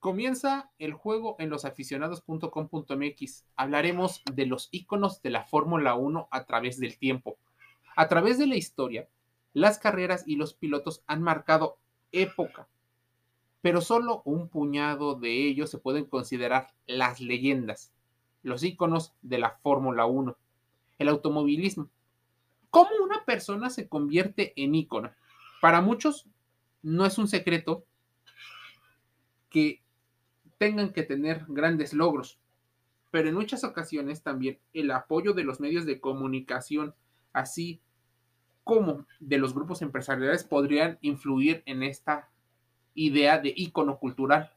Comienza el juego en losaficionados.com.mx. Hablaremos de los iconos de la Fórmula 1 a través del tiempo. A través de la historia, las carreras y los pilotos han marcado época, pero solo un puñado de ellos se pueden considerar las leyendas, los iconos de la Fórmula 1, el automovilismo. ¿Cómo una persona se convierte en ícono? Para muchos no es un secreto que tengan que tener grandes logros, pero en muchas ocasiones también el apoyo de los medios de comunicación, así como de los grupos empresariales, podrían influir en esta idea de ícono cultural.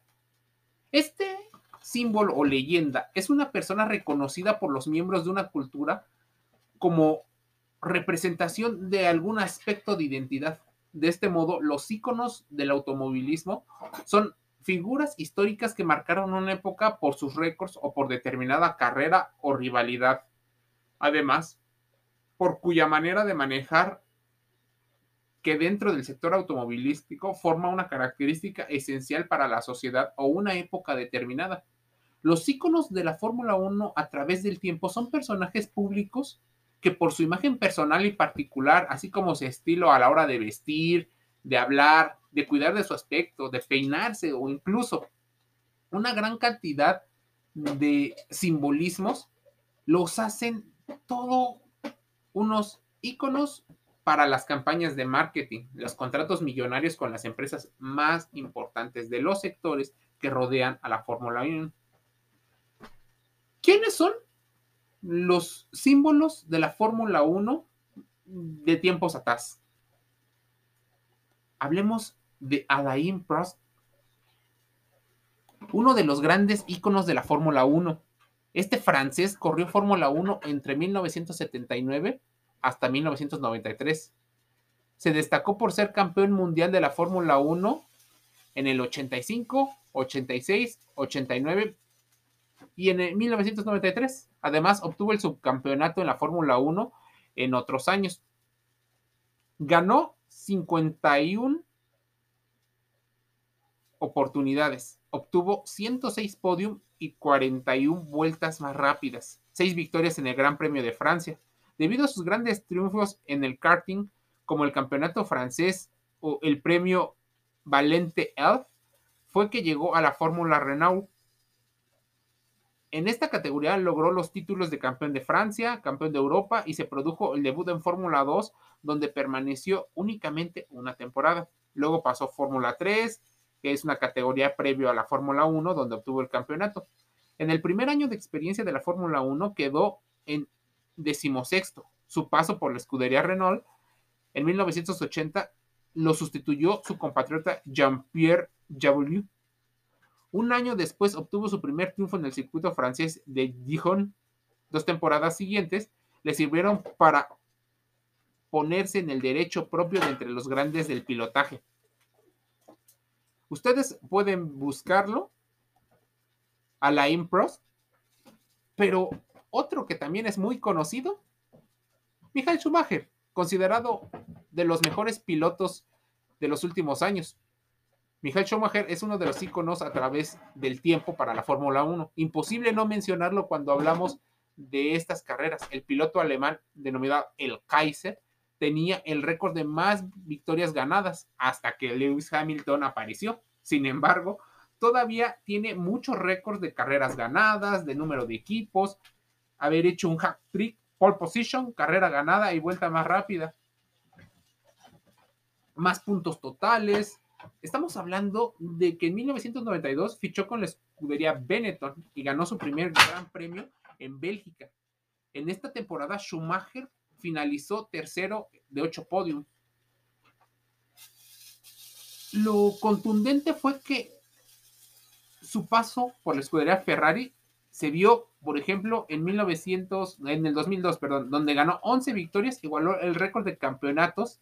Este símbolo o leyenda es una persona reconocida por los miembros de una cultura como representación de algún aspecto de identidad. De este modo, los íconos del automovilismo son figuras históricas que marcaron una época por sus récords o por determinada carrera o rivalidad. Además, por cuya manera de manejar que dentro del sector automovilístico forma una característica esencial para la sociedad o una época determinada. Los íconos de la Fórmula 1 a través del tiempo son personajes públicos que por su imagen personal y particular, así como su estilo a la hora de vestir, de hablar, de cuidar de su aspecto, de peinarse o incluso una gran cantidad de simbolismos, los hacen todo unos íconos para las campañas de marketing, los contratos millonarios con las empresas más importantes de los sectores que rodean a la Fórmula 1. ¿Quiénes son los símbolos de la Fórmula 1 de tiempos atrás? Hablemos de Alain Prost, uno de los grandes íconos de la Fórmula 1. Este francés corrió Fórmula 1 entre 1979 hasta 1993. Se destacó por ser campeón mundial de la Fórmula 1 en el 85, 86, 89 y en 1993. Además, obtuvo el subcampeonato en la Fórmula 1 en otros años. Ganó 51 oportunidades. Obtuvo 106 podium y 41 vueltas más rápidas, 6 victorias en el Gran Premio de Francia. Debido a sus grandes triunfos en el karting, como el Campeonato francés o el Premio Valente Elf, fue que llegó a la Fórmula Renault. En esta categoría logró los títulos de campeón de Francia, campeón de Europa y se produjo el debut en Fórmula 2, donde permaneció únicamente una temporada. Luego pasó Fórmula 3, que es una categoría previo a la Fórmula 1, donde obtuvo el campeonato. En el primer año de experiencia de la Fórmula 1 quedó en decimosexto. Su paso por la escudería Renault en 1980 lo sustituyó su compatriota Jean-Pierre Jabouille. Un año después obtuvo su primer triunfo en el circuito francés de Dijon. Dos temporadas siguientes le sirvieron para ponerse en el derecho propio de entre los grandes del pilotaje. Ustedes pueden buscarlo a la Impros, pero otro que también es muy conocido, Michael Schumacher, considerado de los mejores pilotos de los últimos años. Michael Schumacher es uno de los íconos a través del tiempo para la Fórmula 1. Imposible no mencionarlo cuando hablamos de estas carreras. El piloto alemán denominado el Kaiser tenía el récord de más victorias ganadas hasta que Lewis Hamilton apareció. Sin embargo, todavía tiene muchos récords de carreras ganadas, de número de equipos, haber hecho un hack trick, pole position, carrera ganada y vuelta más rápida. Más puntos totales. Estamos hablando de que en 1992 fichó con la escudería Benetton y ganó su primer gran premio en Bélgica. En esta temporada, Schumacher finalizó tercero de ocho podios. Lo contundente fue que su paso por la escudería Ferrari se vio, por ejemplo, en 1900, en el 2002, perdón, donde ganó 11 victorias, igualó el récord de campeonatos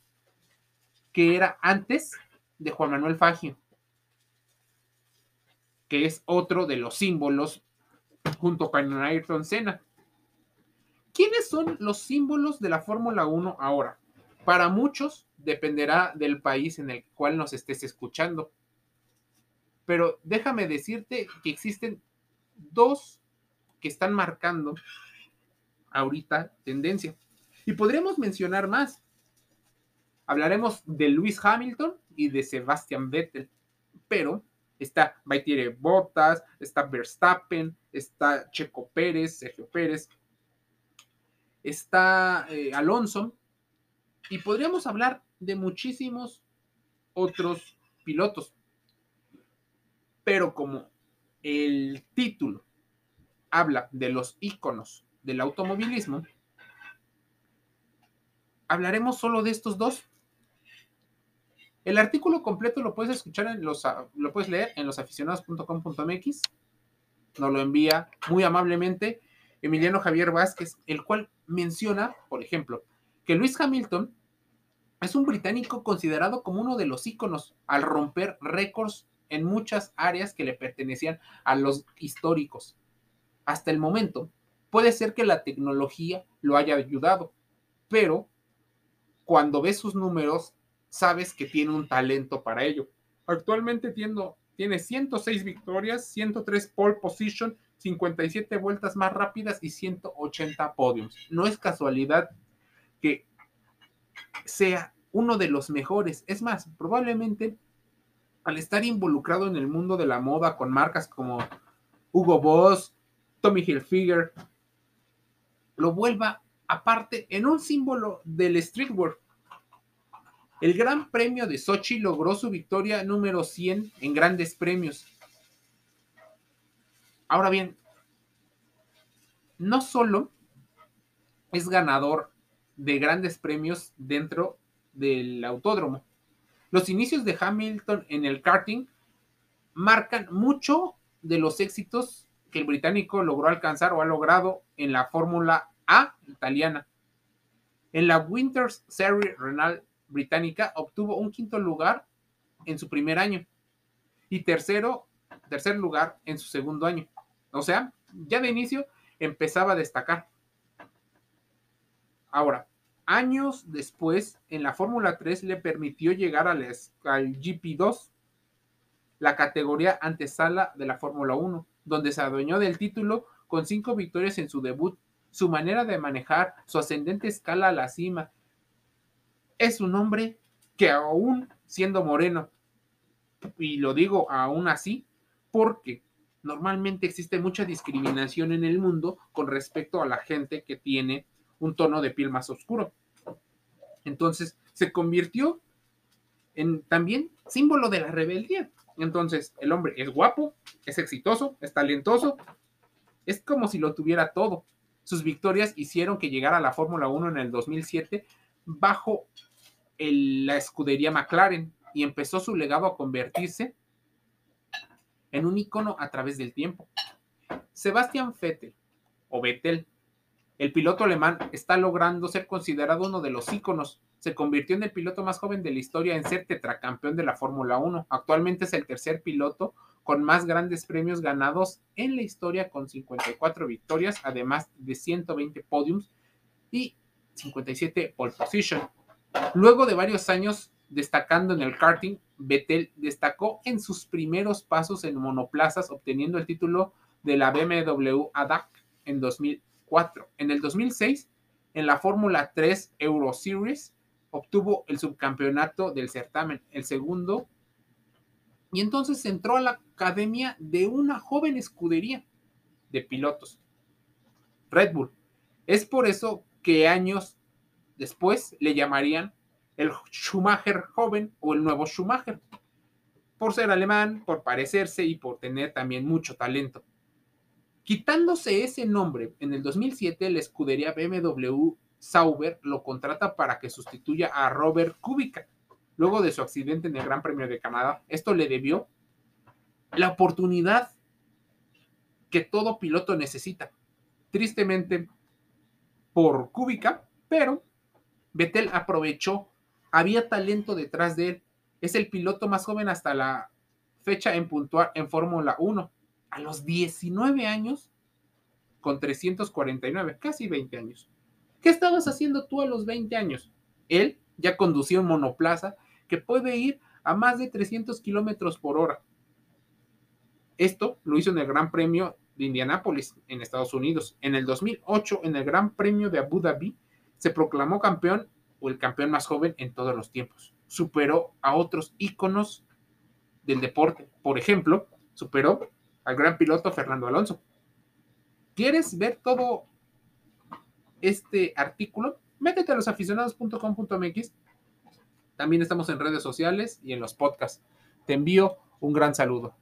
que era antes de Juan Manuel Fagio, que es otro de los símbolos junto con Ayrton Senna. ¿Quiénes son los símbolos de la Fórmula 1 ahora? Para muchos dependerá del país en el cual nos estés escuchando. Pero déjame decirte que existen dos que están marcando ahorita tendencia. Y podremos mencionar más. Hablaremos de Lewis Hamilton y de Sebastian Vettel, pero está Valtteri Bottas, está Verstappen, está Checo Pérez, Sergio Pérez, está eh, Alonso, y podríamos hablar de muchísimos otros pilotos. Pero como el título habla de los íconos del automovilismo, hablaremos solo de estos dos. El artículo completo lo puedes escuchar en los, lo puedes leer en losaficionados.com.mx. Nos lo envía muy amablemente Emiliano Javier Vázquez, el cual menciona, por ejemplo, que Luis Hamilton es un británico considerado como uno de los íconos al romper récords en muchas áreas que le pertenecían a los históricos. Hasta el momento, puede ser que la tecnología lo haya ayudado, pero cuando ves sus números, sabes que tiene un talento para ello. Actualmente tiene 106 victorias, 103 pole position, 57 vueltas más rápidas y 180 podiums. No es casualidad que sea uno de los mejores. Es más, probablemente al estar involucrado en el mundo de la moda con marcas como Hugo Boss, Tommy Hilfiger, lo vuelva aparte en un símbolo del streetwear. El Gran Premio de Sochi logró su victoria número 100 en grandes premios. Ahora bien, no solo es ganador de grandes premios dentro del autódromo. Los inicios de Hamilton en el karting marcan mucho de los éxitos que el británico logró alcanzar o ha logrado en la Fórmula A italiana. En la Winters Series Renal británica obtuvo un quinto lugar en su primer año y tercero, tercer lugar en su segundo año. O sea, ya de inicio empezaba a destacar. Ahora, años después, en la Fórmula 3 le permitió llegar al, GP2, la categoría antesala de la Fórmula 1, donde se adueñó del título con cinco victorias en su debut. Su manera de manejar, su ascendente escala a la cima, es un hombre que aún siendo moreno, y lo digo aún así, porque normalmente existe mucha discriminación en el mundo con respecto a la gente que tiene un tono de piel más oscuro. Entonces se convirtió en también símbolo de la rebeldía. Entonces el hombre es guapo, es exitoso, es talentoso, es como si lo tuviera todo. Sus victorias hicieron que llegara a la Fórmula 1 en el 2007 bajo la escudería McLaren y empezó su legado a convertirse en un icono a través del tiempo. Sebastián Vettel o Vettel el piloto alemán está logrando ser considerado uno de los íconos. Se convirtió en el piloto más joven de la historia en ser tetracampeón de la Fórmula 1. Actualmente es el tercer piloto con más grandes premios ganados en la historia con 54 victorias, además de 120 podiums y 57 pole position. Luego de varios años destacando en el karting, Vettel destacó en sus primeros pasos en monoplazas, obteniendo el título de la BMW ADAC en 2000 en el 2006, en la Fórmula 3 Euro Series, obtuvo el subcampeonato del certamen, el segundo, y entonces entró a la academia de una joven escudería de pilotos, Red Bull. Es por eso que años después le llamarían el Schumacher joven o el nuevo Schumacher, por ser alemán, por parecerse y por tener también mucho talento. Quitándose ese nombre, en el 2007 la escudería BMW Sauber lo contrata para que sustituya a Robert Kubica, luego de su accidente en el Gran Premio de Canadá. Esto le debió la oportunidad que todo piloto necesita. Tristemente por Kubica, pero Vettel aprovechó, había talento detrás de él. Es el piloto más joven hasta la fecha en puntuar en Fórmula 1 a los 19 años con 349, casi 20 años. ¿Qué estabas haciendo tú a los 20 años? Él ya conducía un monoplaza que puede ir a más de 300 kilómetros por hora. Esto lo hizo en el Gran Premio de Indianápolis, en Estados Unidos. En el 2008, en el Gran Premio de Abu Dhabi, se proclamó campeón o el campeón más joven en todos los tiempos. Superó a otros íconos del deporte. Por ejemplo, superó al gran piloto Fernando Alonso. ¿Quieres ver todo este artículo? Métete a losaficionados.com.mx. También estamos en redes sociales y en los podcasts. Te envío un gran saludo.